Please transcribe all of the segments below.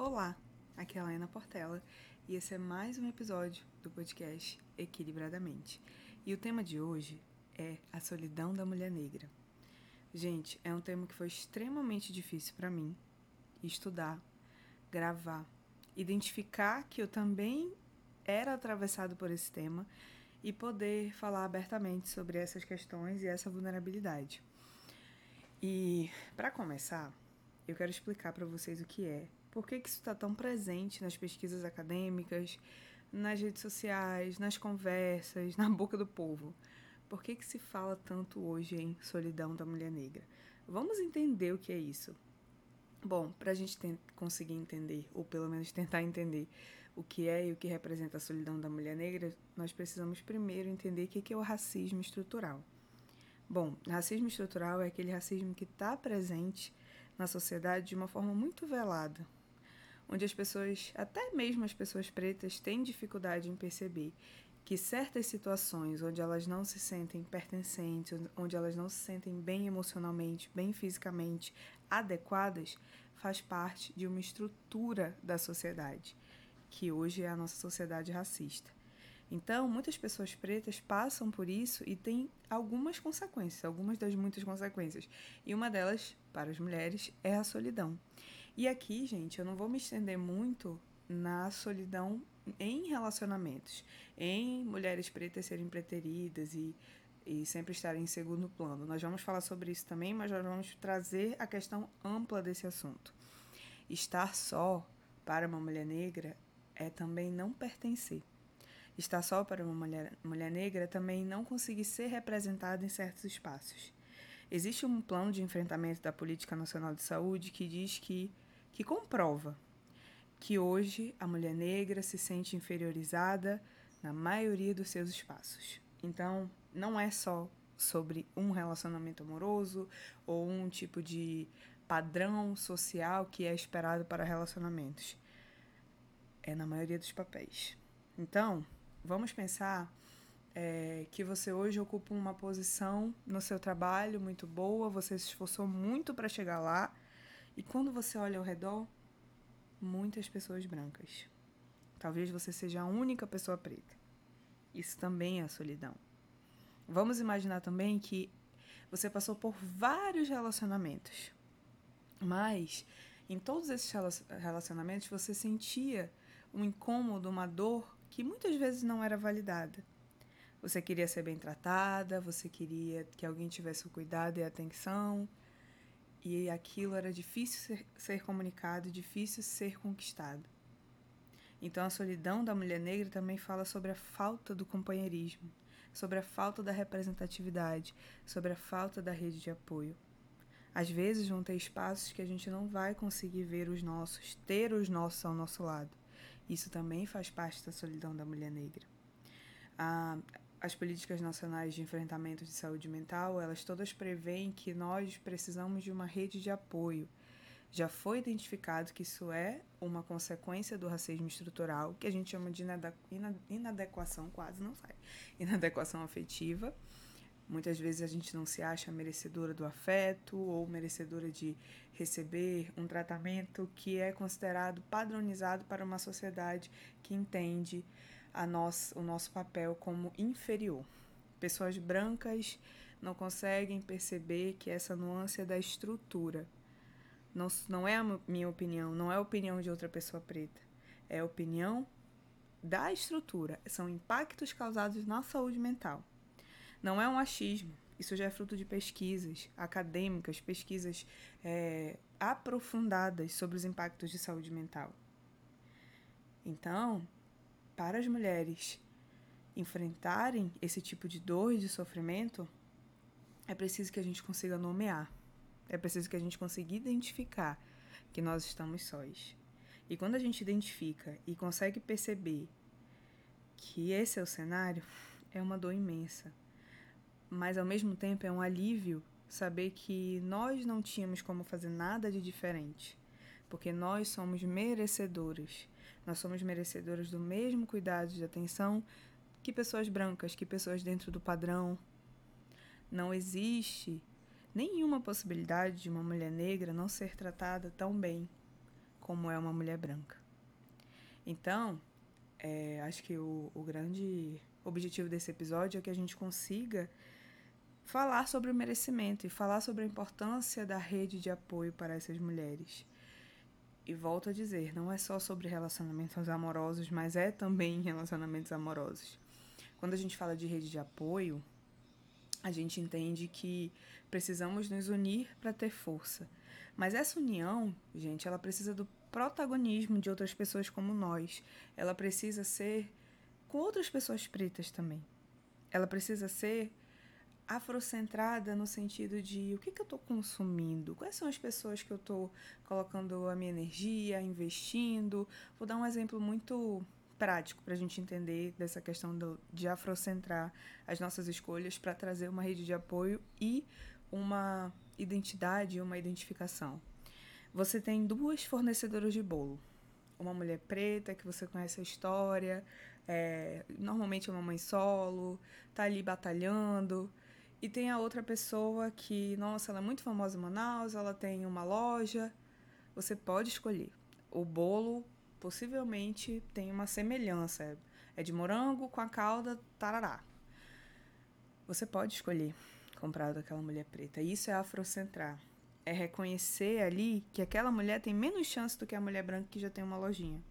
Olá, aqui é a Helena Portela e esse é mais um episódio do podcast Equilibradamente. E o tema de hoje é a solidão da mulher negra. Gente, é um tema que foi extremamente difícil para mim estudar, gravar, identificar que eu também era atravessado por esse tema e poder falar abertamente sobre essas questões e essa vulnerabilidade. E para começar, eu quero explicar para vocês o que é por que, que isso está tão presente nas pesquisas acadêmicas, nas redes sociais, nas conversas, na boca do povo? Por que, que se fala tanto hoje em solidão da mulher negra? Vamos entender o que é isso. Bom, para a gente conseguir entender, ou pelo menos tentar entender o que é e o que representa a solidão da mulher negra, nós precisamos primeiro entender o que é o racismo estrutural. Bom, racismo estrutural é aquele racismo que está presente na sociedade de uma forma muito velada, onde as pessoas, até mesmo as pessoas pretas, têm dificuldade em perceber que certas situações onde elas não se sentem pertencentes, onde elas não se sentem bem emocionalmente, bem fisicamente adequadas, faz parte de uma estrutura da sociedade, que hoje é a nossa sociedade racista. Então, muitas pessoas pretas passam por isso e tem algumas consequências, algumas das muitas consequências. E uma delas, para as mulheres, é a solidão. E aqui, gente, eu não vou me estender muito na solidão em relacionamentos, em mulheres pretas serem preteridas e, e sempre estarem em segundo plano. Nós vamos falar sobre isso também, mas nós vamos trazer a questão ampla desse assunto. Estar só para uma mulher negra é também não pertencer. Estar só para uma mulher, mulher negra também não conseguir ser representada em certos espaços. Existe um plano de enfrentamento da Política Nacional de Saúde que diz que, que comprova que hoje a mulher negra se sente inferiorizada na maioria dos seus espaços. Então, não é só sobre um relacionamento amoroso ou um tipo de padrão social que é esperado para relacionamentos. É na maioria dos papéis. Então, vamos pensar é, que você hoje ocupa uma posição no seu trabalho muito boa, você se esforçou muito para chegar lá, e quando você olha ao redor, muitas pessoas brancas. Talvez você seja a única pessoa preta. Isso também é solidão. Vamos imaginar também que você passou por vários relacionamentos, mas em todos esses relacionamentos você sentia um incômodo, uma dor que muitas vezes não era validada. Você queria ser bem tratada, você queria que alguém tivesse o cuidado e a atenção, e aquilo era difícil ser, ser comunicado, difícil ser conquistado. Então a solidão da mulher negra também fala sobre a falta do companheirismo, sobre a falta da representatividade, sobre a falta da rede de apoio. Às vezes vão ter espaços que a gente não vai conseguir ver os nossos, ter os nossos ao nosso lado. Isso também faz parte da solidão da mulher negra. Ah, as políticas nacionais de enfrentamento de saúde mental, elas todas preveem que nós precisamos de uma rede de apoio. Já foi identificado que isso é uma consequência do racismo estrutural, que a gente chama de inadequação, quase não sai, inadequação afetiva. Muitas vezes a gente não se acha merecedora do afeto ou merecedora de receber um tratamento que é considerado padronizado para uma sociedade que entende a nós, o nosso papel como inferior. Pessoas brancas não conseguem perceber que essa nuance é da estrutura. Não, não é a minha opinião, não é a opinião de outra pessoa preta. É a opinião da estrutura. São impactos causados na saúde mental. Não é um achismo. Isso já é fruto de pesquisas acadêmicas, pesquisas é, aprofundadas sobre os impactos de saúde mental. Então, para as mulheres enfrentarem esse tipo de dor e de sofrimento, é preciso que a gente consiga nomear. É preciso que a gente consiga identificar que nós estamos sós. E quando a gente identifica e consegue perceber que esse é o cenário, é uma dor imensa. Mas ao mesmo tempo é um alívio saber que nós não tínhamos como fazer nada de diferente porque nós somos merecedoras. Nós somos merecedoras do mesmo cuidado de atenção que pessoas brancas, que pessoas dentro do padrão. Não existe nenhuma possibilidade de uma mulher negra não ser tratada tão bem como é uma mulher branca. Então, é, acho que o, o grande objetivo desse episódio é que a gente consiga falar sobre o merecimento e falar sobre a importância da rede de apoio para essas mulheres. E volto a dizer, não é só sobre relacionamentos amorosos, mas é também relacionamentos amorosos. Quando a gente fala de rede de apoio, a gente entende que precisamos nos unir para ter força. Mas essa união, gente, ela precisa do protagonismo de outras pessoas como nós. Ela precisa ser com outras pessoas pretas também. Ela precisa ser afrocentrada no sentido de o que, que eu estou consumindo, quais são as pessoas que eu estou colocando a minha energia, investindo. Vou dar um exemplo muito prático para a gente entender dessa questão do, de afrocentrar as nossas escolhas para trazer uma rede de apoio e uma identidade, uma identificação. Você tem duas fornecedoras de bolo. Uma mulher preta, que você conhece a história, é, normalmente é uma mãe solo, tá ali batalhando. E tem a outra pessoa que, nossa, ela é muito famosa em Manaus, ela tem uma loja. Você pode escolher. O bolo possivelmente tem uma semelhança. É de morango com a calda tarará. Você pode escolher comprar daquela mulher preta. Isso é afrocentrar. É reconhecer ali que aquela mulher tem menos chance do que a mulher branca que já tem uma lojinha.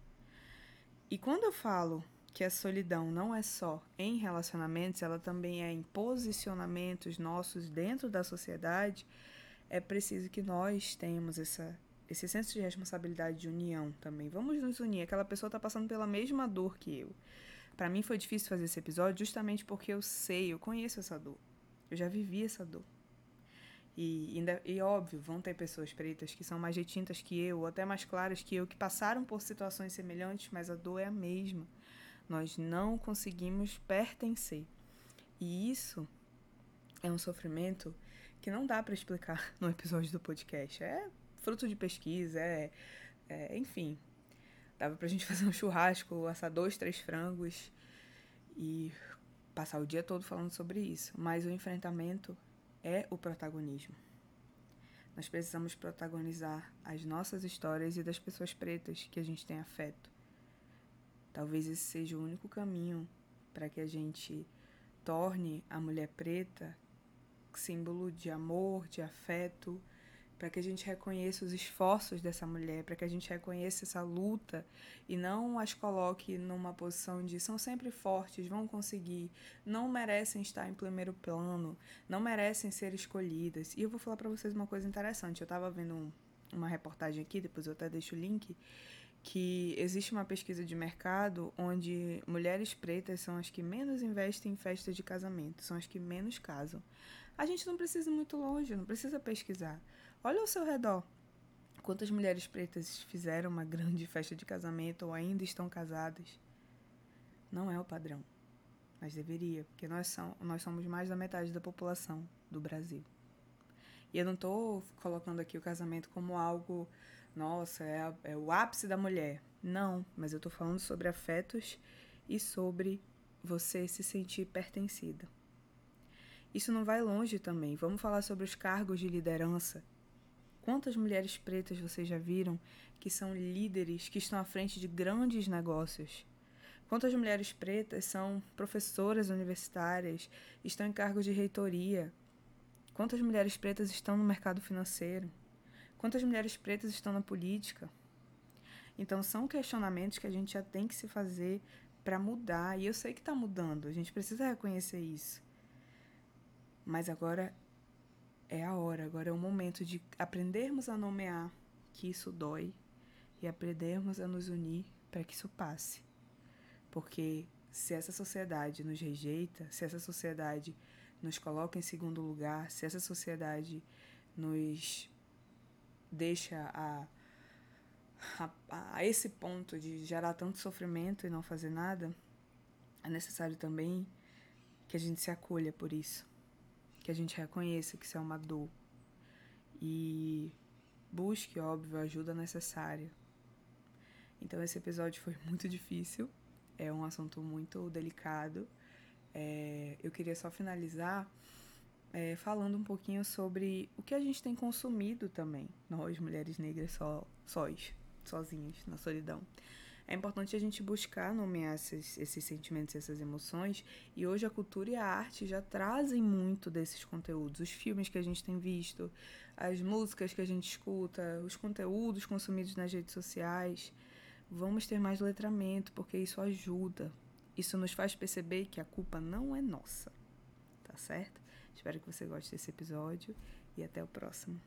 E quando eu falo que a solidão não é só em relacionamentos, ela também é em posicionamentos nossos dentro da sociedade, é preciso que nós tenhamos essa, esse senso de responsabilidade de união também. Vamos nos unir. Aquela pessoa está passando pela mesma dor que eu. Para mim foi difícil fazer esse episódio justamente porque eu sei, eu conheço essa dor. Eu já vivi essa dor. E, ainda, e óbvio, vão ter pessoas pretas que são mais retintas que eu, ou até mais claras que eu, que passaram por situações semelhantes, mas a dor é a mesma. Nós não conseguimos pertencer. E isso é um sofrimento que não dá para explicar no episódio do podcast. É fruto de pesquisa, é, é enfim. Dava pra gente fazer um churrasco, assar dois, três frangos e passar o dia todo falando sobre isso. Mas o enfrentamento é o protagonismo. Nós precisamos protagonizar as nossas histórias e das pessoas pretas que a gente tem afeto. Talvez esse seja o único caminho para que a gente torne a mulher preta símbolo de amor, de afeto, para que a gente reconheça os esforços dessa mulher, para que a gente reconheça essa luta e não as coloque numa posição de são sempre fortes, vão conseguir, não merecem estar em primeiro plano, não merecem ser escolhidas. E eu vou falar para vocês uma coisa interessante. Eu estava vendo um, uma reportagem aqui, depois eu até deixo o link, que existe uma pesquisa de mercado onde mulheres pretas são as que menos investem em festas de casamento, são as que menos casam. A gente não precisa ir muito longe, não precisa pesquisar. Olha ao seu redor. Quantas mulheres pretas fizeram uma grande festa de casamento ou ainda estão casadas? Não é o padrão, mas deveria, porque nós, são, nós somos mais da metade da população do Brasil. E eu não estou colocando aqui o casamento como algo nossa, é, a, é o ápice da mulher. Não, mas eu tô falando sobre afetos e sobre você se sentir pertencida. Isso não vai longe também. Vamos falar sobre os cargos de liderança. Quantas mulheres pretas vocês já viram que são líderes, que estão à frente de grandes negócios? Quantas mulheres pretas são professoras universitárias, estão em cargos de reitoria? Quantas mulheres pretas estão no mercado financeiro? Quantas mulheres pretas estão na política? Então, são questionamentos que a gente já tem que se fazer para mudar. E eu sei que está mudando, a gente precisa reconhecer isso. Mas agora é a hora, agora é o momento de aprendermos a nomear que isso dói e aprendermos a nos unir para que isso passe. Porque se essa sociedade nos rejeita, se essa sociedade nos coloca em segundo lugar, se essa sociedade nos deixa a, a, a esse ponto de gerar tanto sofrimento e não fazer nada, é necessário também que a gente se acolha por isso, que a gente reconheça que isso é uma dor e busque, óbvio, a ajuda necessária. Então esse episódio foi muito difícil, é um assunto muito delicado. É, eu queria só finalizar é, falando um pouquinho sobre o que a gente tem consumido também, nós, mulheres negras só, sós, sozinhas na solidão. É importante a gente buscar nomear esses, esses sentimentos, essas emoções, e hoje a cultura e a arte já trazem muito desses conteúdos. Os filmes que a gente tem visto, as músicas que a gente escuta, os conteúdos consumidos nas redes sociais. Vamos ter mais letramento, porque isso ajuda. Isso nos faz perceber que a culpa não é nossa. Tá certo? Espero que você goste desse episódio e até o próximo.